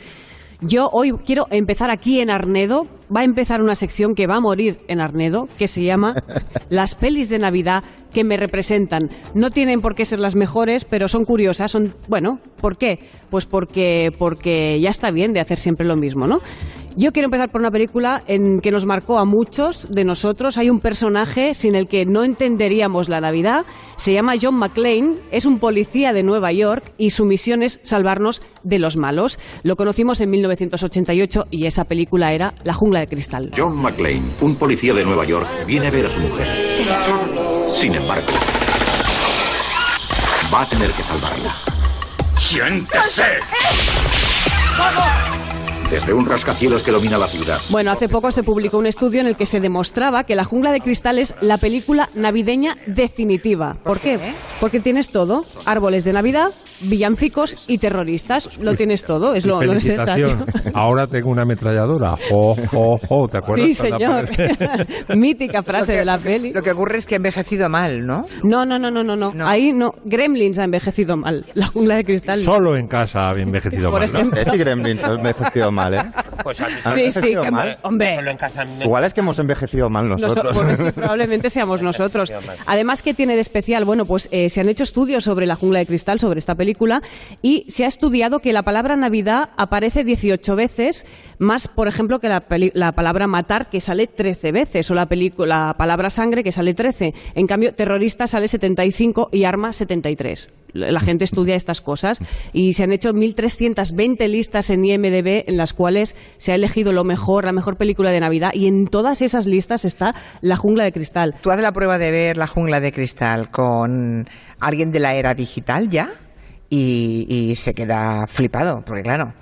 yo hoy quiero empezar aquí en Arnedo, va a empezar una sección que va a morir en Arnedo, que se llama Las pelis de Navidad que me representan. No tienen por qué ser las mejores, pero son curiosas, son, bueno, ¿por qué? Pues porque, porque ya está bien de hacer siempre lo mismo, ¿no? Yo quiero empezar por una película en que nos marcó a muchos de nosotros. Hay un personaje sin el que no entenderíamos la Navidad. Se llama John McClane, es un policía de Nueva York y su misión es salvarnos de los malos. Lo conocimos en 1988 y esa película era La jungla de cristal. John McClane, un policía de Nueva York, viene a ver a su mujer. Sin embargo, va a tener que salvarla. ¡Siéntese! Desde un rascacielos que domina la ciudad. Bueno, hace poco se publicó un estudio en el que se demostraba que La jungla de cristal es la película navideña definitiva. ¿Por qué? Porque tienes todo. Árboles de Navidad, villancicos y terroristas. Lo tienes todo, es lo, lo necesario. Ahora tengo una ametralladora. Jo, jo, jo. ¿Te acuerdas? Sí, señor. Mítica frase de la peli. Lo que ocurre es que ha envejecido mal, ¿no? No, no, no, no, no, no. Ahí no. Gremlins ha envejecido mal. La jungla de cristal. Solo en casa ha envejecido Por mal, ¿no? ejemplo. Es que Gremlins ha envejecido mal, ¿eh? Pues ¿Han Sí, sí, que- mal? hombre. Igual es que hemos envejecido mal nosotros. Noso- pues sí, probablemente seamos nosotros. Además, ¿qué tiene de especial? Bueno, pues eh, se han hecho estudios sobre la jungla de cristal, sobre esta película, y se ha estudiado que la palabra Navidad aparece 18 veces, más, por ejemplo, que la, peli- la palabra matar, que sale 13 veces, o la, la palabra sangre, que sale 13. En cambio, terrorista sale 75 y arma 73. La gente estudia estas cosas y se han hecho 1.320 listas en IMDB en las cuales se ha elegido lo mejor, la mejor película de Navidad y en todas esas listas está La jungla de cristal. ¿Tú haces la prueba de ver La jungla de cristal con alguien de la era digital ya? Y, y se queda flipado, porque claro.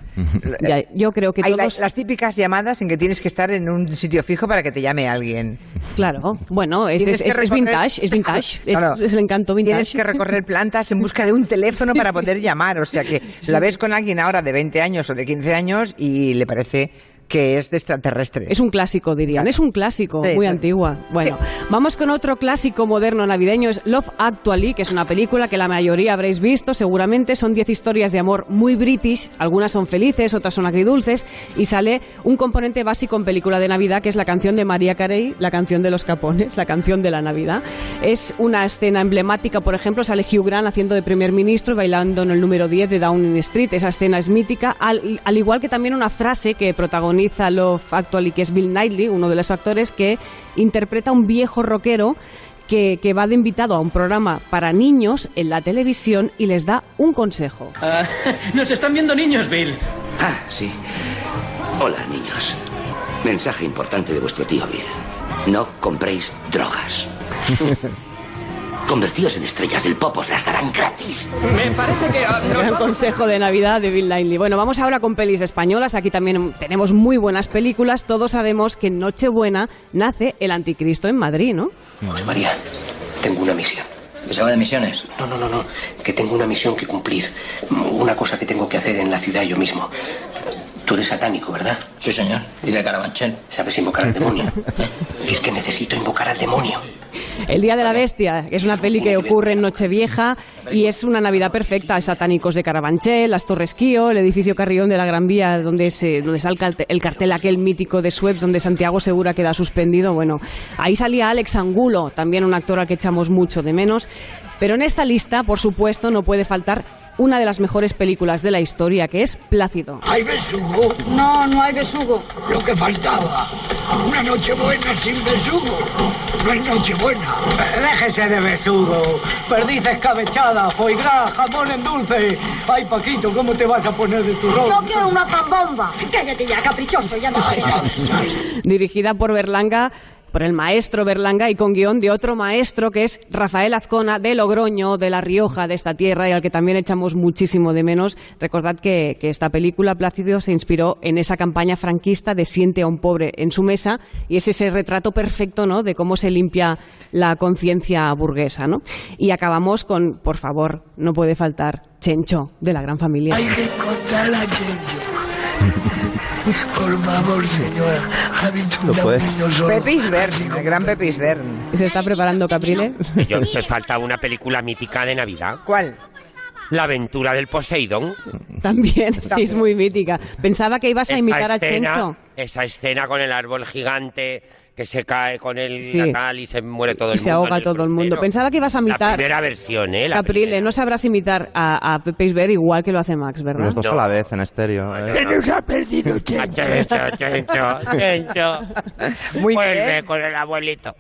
Ya, yo creo que Hay todos... las típicas llamadas en que tienes que estar en un sitio fijo para que te llame alguien. Claro, bueno, es, es, que es- es recorrer- vintage, es vintage, es, Claro. es el encanto vintage. Tienes que recorrer plantas en busca de un teléfono para poder llamar. O sea que la ves con alguien ahora de 20 años o de 15 años y le parece que es de extraterrestre. Es un clásico, dirían. Es un clásico, Sí, muy sí. antigua. Bueno, vamos con otro clásico moderno navideño. Es Love Actually, que es una película que la mayoría habréis visto, seguramente. Son 10 historias de amor muy british. Algunas son felices, otras son agridulces. Y sale un componente básico en película de Navidad, que es la canción de María Carey, la canción de los capones, la canción de la Navidad. Es una escena emblemática, por ejemplo, sale Hugh Grant haciendo de primer ministro y bailando en el número 10 de Downing Street. Esa escena es mítica, al, al igual que también una frase que protagoniza Love Actually, que es Bill Knightley, uno de los actores que interpreta a un viejo rockero que, que va de invitado a un programa para niños en la televisión y les da un consejo. Ah, nos están viendo niños, Bill. Ah, sí. Hola, niños. Mensaje importante de vuestro tío Bill. No compréis drogas. Convertíos en estrellas del pop, os las darán gratis. Me parece que ah, nos Gran consejo de Navidad de Bill Knightley. Bueno, vamos ahora con pelis españolas. Aquí también tenemos muy buenas películas. Todos sabemos que en Nochebuena nace el anticristo en Madrid, ¿no? José María, tengo una misión. ¿Que se va de misiones? No, no, no, no. Que tengo una misión que cumplir. Una cosa que tengo que hacer en la ciudad yo mismo. Tú eres satánico, ¿verdad? Sí, señor. Y de Carabanchel. ¿Sabes invocar al demonio? es que necesito invocar al demonio. El Día de la Bestia, que es una peli que ocurre en Nochevieja y es una Navidad perfecta. Hay satánicos de Carabanchel, las Torres Kío, el edificio Carrión de la Gran Vía, donde, se, donde salga el, el cartel aquel mítico de Suez, donde Santiago Segura queda suspendido. Bueno, ahí salía Alex Angulo, también un actor al que echamos mucho de menos. Pero en esta lista, por supuesto, no puede faltar una de las mejores películas de la historia, que es Plácido. ¿Hay besugo? No, no hay besugo. Lo que faltaba. Una noche buena sin besugo. No es noche buena. Déjese de besugo. Perdices escabechada, foie gras, jamón en dulce. Ay, Paquito, ¿cómo te vas a poner de tu rol? Yo quiero una zambomba. Cállate ya, caprichoso, ya no dirigida por Berlanga, por el maestro Berlanga y con guion de otro maestro que es Rafael Azcona de Logroño, de La Rioja, de esta tierra y al que también echamos muchísimo de menos. Recordad que, que esta película, Plácido, se inspiró en esa campaña franquista de Siente a un pobre en su mesa y es ese retrato perfecto ¿no? de cómo se limpia la conciencia burguesa. ¿no? Y acabamos con, por favor, no puede faltar, Chencho, de la gran familia. Hay que Por favor, señora. Ha visto un niño solo. Pepe Isbert, el gran Pepe Isbert. ¿Se está preparando Caprile? Yo, me falta una película mítica de Navidad. ¿Cuál? La aventura del Poseidón. También, sí, es muy mítica. Pensaba que ibas a imitar a Chencho. Esa escena con el árbol gigante que se cae con el Sí. la y se muere todo Y el se mundo. ahoga en el todo el mundo. crucero. Pensaba que ibas a La imitar. primera versión, ¿eh? La Caprile, no sabrás imitar a, a Pepe Isbert igual que lo hace Max, ¿verdad? Los dos a la vez en estéreo. ¿eh? nos ha perdido Chencho? Chencho, Chencho, Chencho. Muy Vuelve bien. con el abuelito.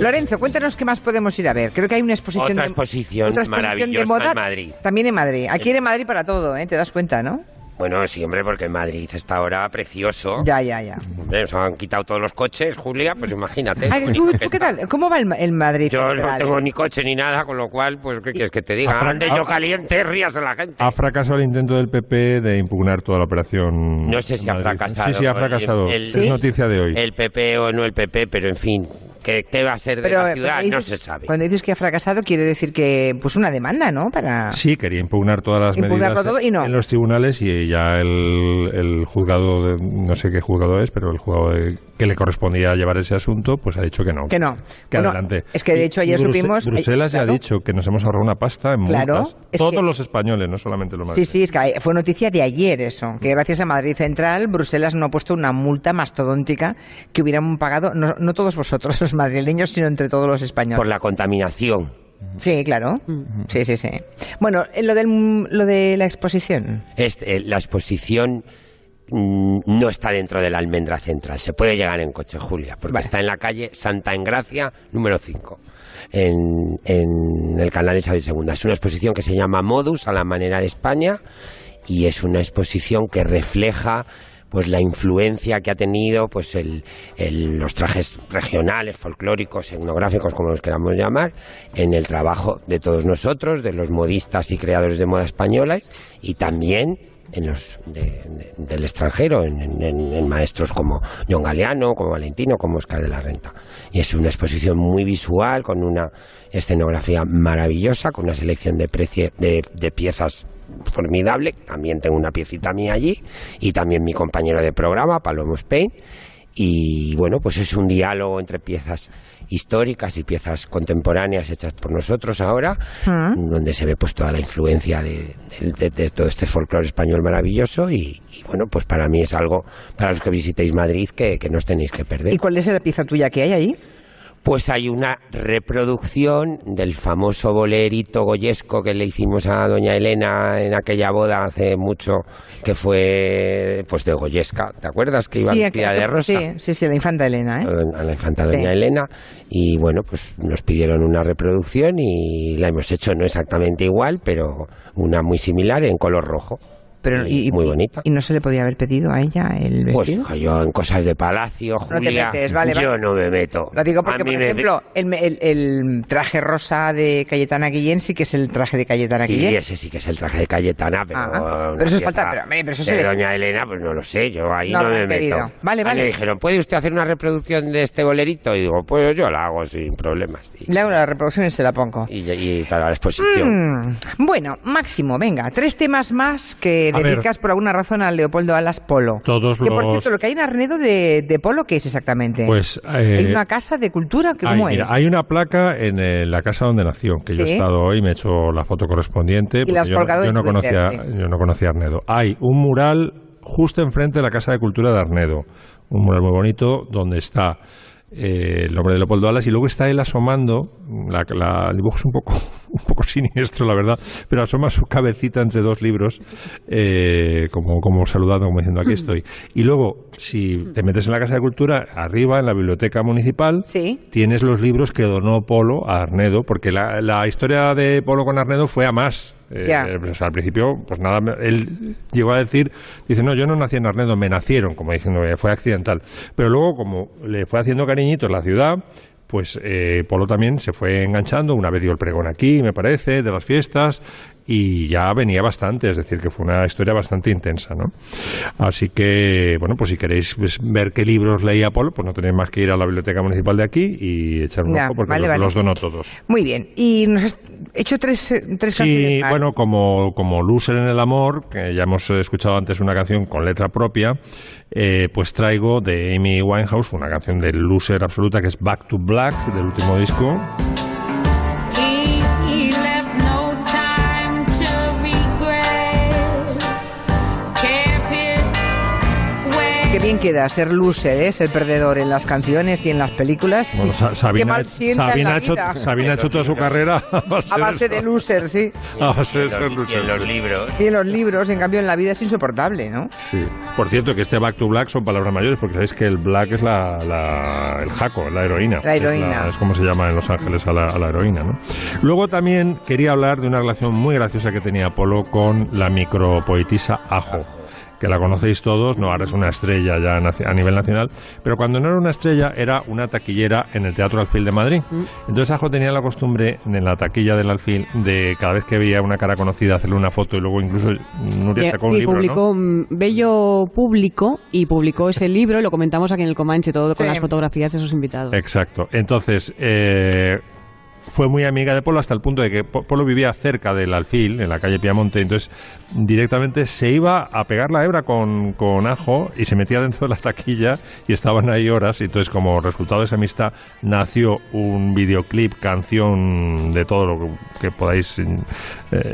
Lorenzo, cuéntanos qué más podemos ir a ver. Creo que hay una exposición Otra de, exposición otra exposición maravillosa de moda en Madrid. También en Madrid. Aquí en Madrid para todo, ¿eh? Te das cuenta, ¿no? Bueno, sí, hombre, porque en Madrid está ahora precioso. Ya, ya, ya. Hombre, nos han quitado todos los coches, Julia, pues imagínate. Ay, lo ¿tú, bonito que tú qué está. tal? ¿Cómo va el, Ma- el Madrid? Yo no tengo ni coche ni nada, con lo cual, pues, ¿qué quieres que te diga? Ande yo caliente, rías de la gente. Ha fracasado el intento del PP de impugnar toda la operación. No sé si ha fracasado. Sí, sí, ha fracasado. El- es noticia de hoy. El PP o no el PP, pero en fin, ¿qué, qué va a ser de Pero, la ciudad? cuando No dices- se sabe. Cuando dices que ha fracasado, quiere decir que, pues, una demanda, ¿no? Para... Sí, quería impugnar todas las medidas todo y no. en los tribunales y ya el, el juzgado, de- no sé qué juzgado es, pero el juzgado de- que le correspondía llevar ese asunto, pues ha dicho que no. Que no. Que Bueno, adelante. es que de hecho y ayer Bruse- supimos- Bruselas ya claro. ha dicho que nos hemos ahorrado una pasta en Claro, multas. es Todos que- los españoles, no solamente los Sí, madrileños. sí, es que fue noticia de ayer eso, que gracias a Madrid Central, Bruselas no ha puesto una multa mastodóntica que hubieran pagado, no, no todos vosotros, los madrileños, sino entre todos los españoles. Por la contaminación. Sí, claro. Sí, sí, sí. Bueno, eh, lo, del, lo de la exposición. Este, eh, la exposición mm, no está dentro de la almendra central. Se puede llegar en coche, Julia, porque está en la calle Santa Engracia, número 5, en, en el canal de Isabel II. Es una exposición que se llama Modus, a la manera de España, y es una exposición que refleja pues la influencia que ha tenido pues el, los trajes regionales, folclóricos, etnográficos, como los queramos llamar, en el trabajo de todos nosotros, de los modistas y creadores de moda españolas y también en los de- de- del extranjero, en maestros como John Galeano, como Valentino, como Oscar de la Renta. Y es una exposición muy visual, con una escenografía maravillosa, con una selección de, precie- de, de piezas formidable. También tengo una piecita mía allí, y también mi compañero de programa, Palomo Spain. Y bueno, pues es un diálogo entre piezas históricas y piezas contemporáneas hechas por nosotros ahora, donde se ve pues toda la influencia de, de- de- de todo este folclore español maravilloso y, y, bueno, pues para mí es algo, para los que visitéis Madrid, que, que no os tenéis que perder. ¿Y cuál es la pieza tuya que hay ahí? Pues hay una reproducción del famoso bolerito goyesco que le hicimos a doña Elena en aquella boda hace mucho, que fue pues de Goyesca, ¿te acuerdas? Que iba Sí, vestida de rosa. Sí, sí, sí, la infanta Elena, ¿eh? a la infanta doña Sí. Elena y bueno pues nos pidieron una reproducción y la hemos hecho no exactamente igual pero una muy similar en color rojo Pero, y, muy bonita ¿Y no se le podía haber pedido a ella el pues vestido? hija, yo en cosas de palacio No Julia metes, vale, yo vale. no me meto Lo digo porque, por me- ejemplo, el, el- el traje rosa de Cayetana Guillén sí que es el traje de Cayetana Sí, Guillén. ese sí que es el traje de Cayetana, pero, Ah, pero eso es falta- pero, hombre, pero eso de se le- doña Elena, pues no lo sé, yo ahí No no, me meto. Vale, vale. le dijeron, ¿puede usted hacer una reproducción de este bolerito? Y digo, pues yo la hago sin problemas. Y, Le hago la reproducción y se la pongo. y, y para la exposición. Mm, bueno, Máximo, venga, tres temas más que A ver. dedicas por alguna razón a Leopoldo Alas Polo. Todos que por los- cierto, lo que hay en Arnedo de, de Polo, ¿qué es exactamente? Pues, ¿Hay eh, una casa de cultura? que Hay, ¿Cómo mira, es? hay una placa en eh, la casa donde nació, que yo he estado hoy, me he hecho la foto correspondiente. porque la has yo, no- yo no Twitter, conocía, sí. yo no conocía Arnedo. Hay un mural justo enfrente de la Casa de Cultura de Arnedo, un mural muy bonito donde está eh, el nombre de Leopoldo Alas y luego está él asomando, la, la- el dibujo es un poco, un poco siniestro, la verdad, pero asoma su cabecita entre dos libros, eh, como, como saludando, como diciendo aquí estoy. Y luego, si te metes en la Casa de Cultura, arriba, en la biblioteca municipal, tienes los libros que donó Polo a Arnedo, porque la, la historia de Polo con Arnedo fue a más. Eh, eh, pues al principio, pues nada, él llegó a decir, dice, no, yo no nací en Arnedo, me nacieron, como diciendo, eh, fue accidental. Pero luego, como le fue haciendo cariñitos la ciudad, pues eh, Polo también se fue enganchando, una vez dio el pregón aquí, me parece, de las fiestas, y ya venía bastante, es decir, que fue una historia bastante intensa, ¿no? Así que, bueno, pues si queréis pues, ver qué libros leía Polo, pues no tenéis más que ir a la biblioteca municipal de aquí y echar un Ya, ojo, porque vale, los, vale. los donó todos. Muy bien. Y nos has hecho tres, eh, tres Sí, canciones bueno, como, como Loser en el Amor, que ya hemos escuchado antes una canción con letra propia, eh, pues traigo de Amy Winehouse una canción de Loser absoluta que es Back to Black del último disco. Bien queda ser loser, ¿eh? ser perdedor en las canciones y en las películas. Bueno, Sa- Qué Sabina, mal sienta en Sabina la ha hecho, vida. Sabina ha hecho toda su carrera a base, A base de eso. loser, sí. A base de Y en ser los- y loser. en los libros. Y en los libros, en cambio, en la vida es insoportable, ¿no? Sí. Por cierto, que este Back to Black son palabras mayores, porque sabéis que el black es la, la- el jaco, la heroína. La heroína. Es, es como se llama en Los Ángeles a la, a la heroína, ¿no? Luego también quería hablar de una relación muy graciosa que tenía Polo con la micropoetisa Ajo que la conocéis todos, no, ahora es una estrella ya naci- a nivel nacional, pero cuando no era una estrella era una taquillera en el Teatro Alfil de Madrid. Entonces Ajo tenía la costumbre en la taquilla del Alfil de cada vez que veía una cara conocida hacerle una foto y luego incluso Nuria Eh, sacó un sí, libro, ¿no? publicó un bello público y publicó ese libro y lo comentamos aquí en el Comanche, todo con Sí. las fotografías de sus invitados. Exacto. Entonces, eh, fue muy amiga de Polo hasta el punto de que Po- Polo vivía cerca del Alfil, en la calle Piamonte, entonces directamente se iba a pegar la hebra con, con ajo y se metía dentro de la taquilla y estaban ahí horas. Y entonces, como resultado de esa amistad, nació un videoclip, canción de todo lo que, podáis. eh,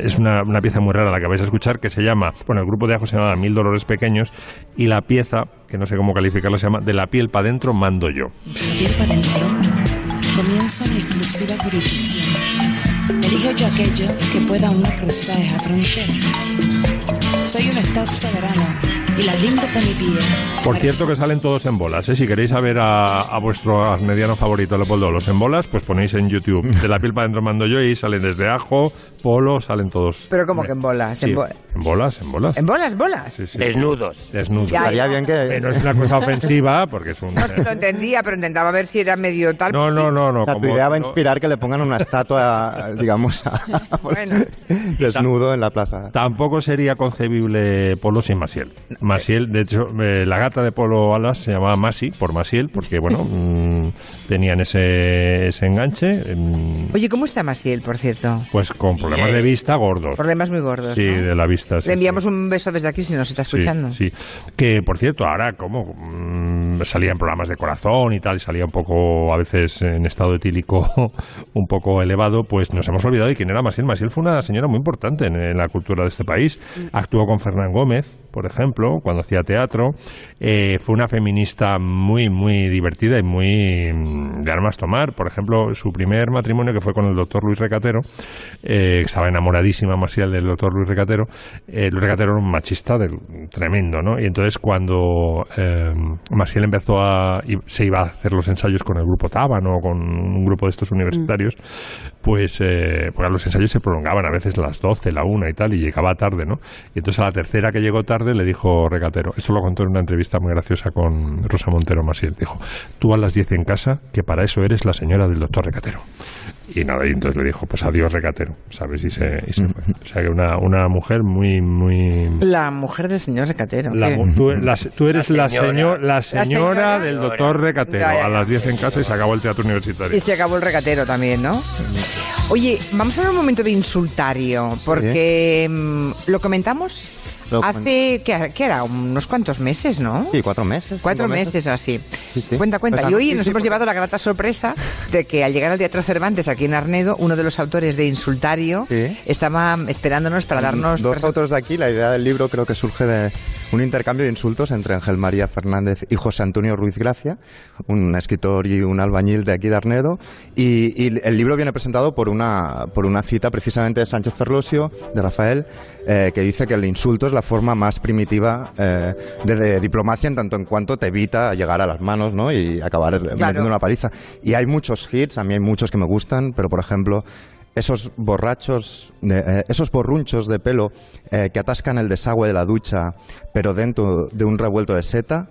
es una, una pieza muy rara la que vais a escuchar que se llama, bueno, el grupo de ajo se llama Mil Dolores Pequeños y la pieza, que no sé cómo calificarla, se llama De la piel para adentro mando yo. Comienza una exclusiva jurisdicción. Elijo yo aquello que pueda uno cruzar esa frontera. Soy un estado soberano y la lindo con mi piel. Por cierto que salen todos en bolas, ¿eh? Si queréis saber a, a vuestro mediano favorito, Leopoldo, los en bolas, pues ponéis en YouTube. De la piel para adentro mando yo y salen desde ajo, polo, salen todos. Pero como que en bolas. Sí, En, bo- en bolas, en bolas. en bolas, bolas. Sí, sí. Desnudos. Desnudos. Ya, ya. bien que... Pero es una cosa ofensiva porque es un... No se lo entendía, pero intentaba ver si era medio tal. No, no, no, no. Tu como- idea va a no- inspirar que le pongan una estatua, digamos, desnudo en la plaza. Tampoco sería concebible Polo sin Masiel. Masiel, de hecho, eh, la gata de Polo Alas se llamaba Masi por Masiel, porque, bueno, mm, tenían ese, ese enganche, mm, Oye, ¿cómo está Masiel, por cierto? pues con problemas de vista gordos. Problemas muy gordos. Sí, ¿no? de la vista. sí, Le enviamos un beso desde aquí si nos está Sí, escuchando. Sí, Que, por cierto, ahora, como mm, salía en programas de corazón y tal, y salía un poco, a veces, en estado etílico un poco elevado, pues nos hemos olvidado de quién era Masiel. Masiel fue una señora muy importante en, en la cultura de este país. Actuó con Fernán Gómez, por ejemplo, cuando hacía teatro. Eh, fue una feminista muy, muy divertida y muy mm, de armas tomar. Por ejemplo, su primer matrimonio, que fue con el doctor Luis Recatero, eh, estaba enamoradísima Masiel del doctor Luis Recatero. Eh, Luis Recatero era un machista del- tremendo, ¿no? Y entonces cuando eh, Masiel empezó a... se iba a hacer los ensayos con el grupo Tábano, con un grupo de estos universitarios, pues eh, porque los ensayos se prolongaban a veces las 12, la 1 y tal, y llegaba tarde, ¿no? Y entonces a la tercera que llegó tarde le dijo Recatero, esto lo contó en una entrevista muy graciosa con Rosa Montero Masiel, dijo, tú a las 10 en casa, que para eso eres la señora del doctor Recatero. Y nada, y entonces le dijo, pues adiós Recatero, ¿sabes? Y se, y se fue. O sea que una, una mujer muy, muy... La mujer del señor Recatero. La tú, la- tú eres la, La señora. señor- la señora del doctor Recatero. Ya, ya, ya. A las 10 en casa y se acabó el teatro universitario. Y se acabó el recatero también, ¿no? Oye, vamos a ver un momento de insultario, porque mm, lo comentamos Lo hace, ¿qué, qué era? Unos cuantos meses, ¿no? Sí, cuatro meses. Cuatro meses o así. sí. Cuenta, cuenta. Pues, y hoy sí, nos hemos llevado la grata sorpresa de que al llegar al Teatro Cervantes, aquí en Arnedo, uno de los autores de Insultario estaba esperándonos para darnos... Dos autores de aquí, la idea del libro creo que surge de un intercambio de insultos entre Ángel María Fernández y José Antonio Ruiz Gracia, un escritor y un albañil de aquí de Arnedo, y, y el libro viene presentado por una, por una cita precisamente de Sánchez Ferlosio, de Rafael, eh, que dice que el insulto es la forma más primitiva eh, de, de diplomacia en tanto en cuanto te evita llegar a las manos ¿no? y acabar metiendo una paliza. Y hay muchos hits, a mí hay muchos que me gustan, pero por ejemplo esos borrachos, eh, esos borrunchos de pelo eh, que atascan el desagüe de la ducha, pero dentro de un revuelto de seta,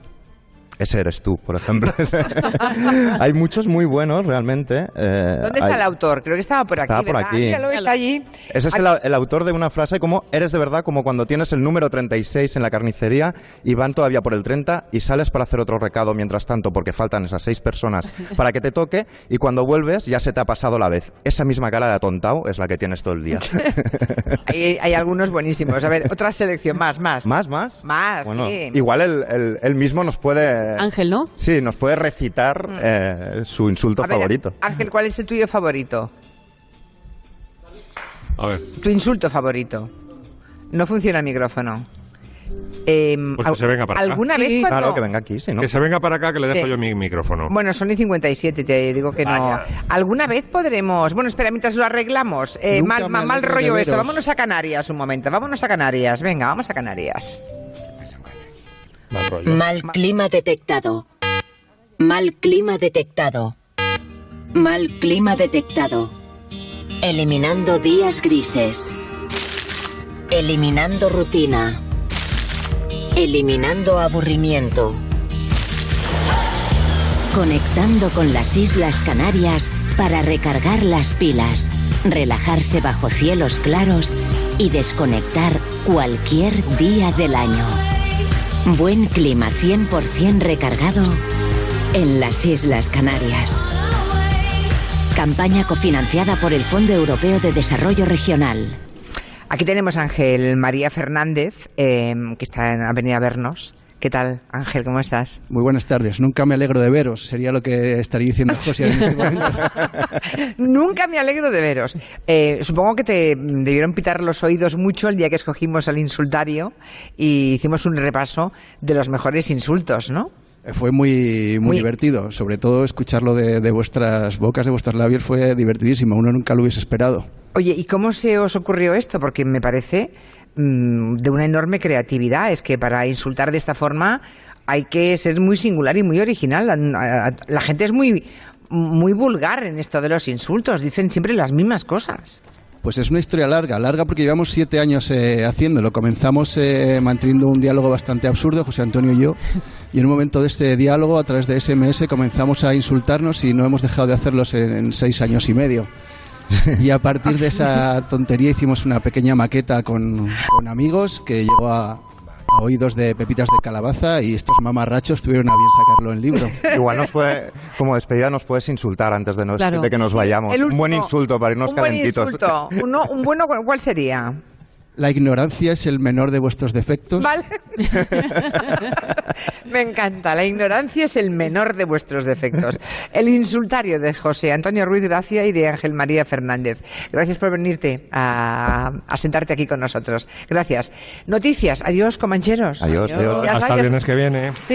ese eres tú, por ejemplo. Hay muchos muy buenos, realmente. eh, ¿Dónde está hay- el autor? Creo que estaba por aquí. Estaba por aquí. Está allí. Ese es el, el autor de una frase como eres de verdad como cuando tienes el número 36 en la carnicería y van todavía por el 30 y sales para hacer otro recado mientras tanto porque faltan esas seis personas para que te toque y cuando vuelves ya se te ha pasado la vez. Esa misma cara de atontado es la que tienes todo el día. Hay, hay algunos buenísimos. A ver, otra selección, más, más. ¿Más, más? Más, Bueno, sí. igual él, él- él mismo nos puede... Ángel, ¿no? Sí, nos puede recitar eh, su insulto A ver, favorito. Ángel, ¿cuál es el tuyo favorito? A ver. Tu insulto favorito. No funciona el micrófono. Em, Pues que se venga para acá. ¿Alguna vez cuando... Claro, que venga aquí, sí, ¿no? Que se venga para acá que le dejo Sí. yo mi micrófono. Bueno, son y 57, te digo que no. Vaya. ¿Alguna vez podremos...? Bueno, espera, mientras lo arreglamos. Eh, mal mal, mal rollo esto. Vámonos a Canarias un momento. Vámonos a Canarias. Venga, vamos a Canarias. Mal clima detectado. Mal clima detectado. Mal clima detectado. Eliminando días grises. Eliminando rutina. Eliminando aburrimiento. Conectando con las Islas Canarias para recargar las pilas, relajarse bajo cielos claros y desconectar cualquier día del año. Buen clima 100% recargado en las Islas Canarias. Campaña cofinanciada por el Fondo Europeo de Desarrollo Regional. Aquí tenemos a Ángel María Fernández, em, que está ha venido a vernos. ¿Qué tal, Ángel? ¿Cómo estás? Muy buenas tardes. Nunca me alegro de veros. Sería lo que estaría diciendo José en este momento. Nunca me alegro de veros. Eh, supongo que te debieron pitar los oídos mucho el día que escogimos el insultario y hicimos un repaso de los mejores insultos, ¿no? Eh, Fue muy, muy, Muy- divertido. Sobre todo escucharlo de, de vuestras bocas, de vuestros labios, fue divertidísimo. Uno nunca lo hubiese esperado. Oye, ¿y cómo se os ocurrió esto? Porque me parece mm, de una enorme creatividad. Es que para insultar de esta forma hay que ser muy singular y muy original. La, la gente es muy, muy vulgar en esto de los insultos. Dicen siempre las mismas cosas. Pues es una historia larga, larga porque llevamos siete años eh, haciéndolo. Comenzamos eh, manteniendo un diálogo bastante absurdo, José Antonio y yo, y en un momento de este diálogo, a través de SMS, comenzamos a insultarnos y no hemos dejado de hacerlos en, en seis años y medio. Y a partir de esa tontería hicimos una pequeña maqueta con, con amigos que llegó a, a oídos de pepitas de calabaza y estos mamarrachos tuvieron a bien sacarlo en libro. Igual nos puede, como despedida nos puedes insultar antes de, nos- Claro. de que nos vayamos. Un buen insulto para irnos un buen calentitos. insulto. Uno- un bueno, ¿cuál sería? La ignorancia es el menor de vuestros defectos. Vale. Me encanta. La ignorancia es el menor de vuestros defectos. El insultario de José Antonio Ruiz Gracia y de Ángel María Fernández. Gracias por venirte a, a sentarte aquí con nosotros. Gracias. Noticias. Adiós, comancheros. Adiós. Está, Hasta el viernes que viene. Sí.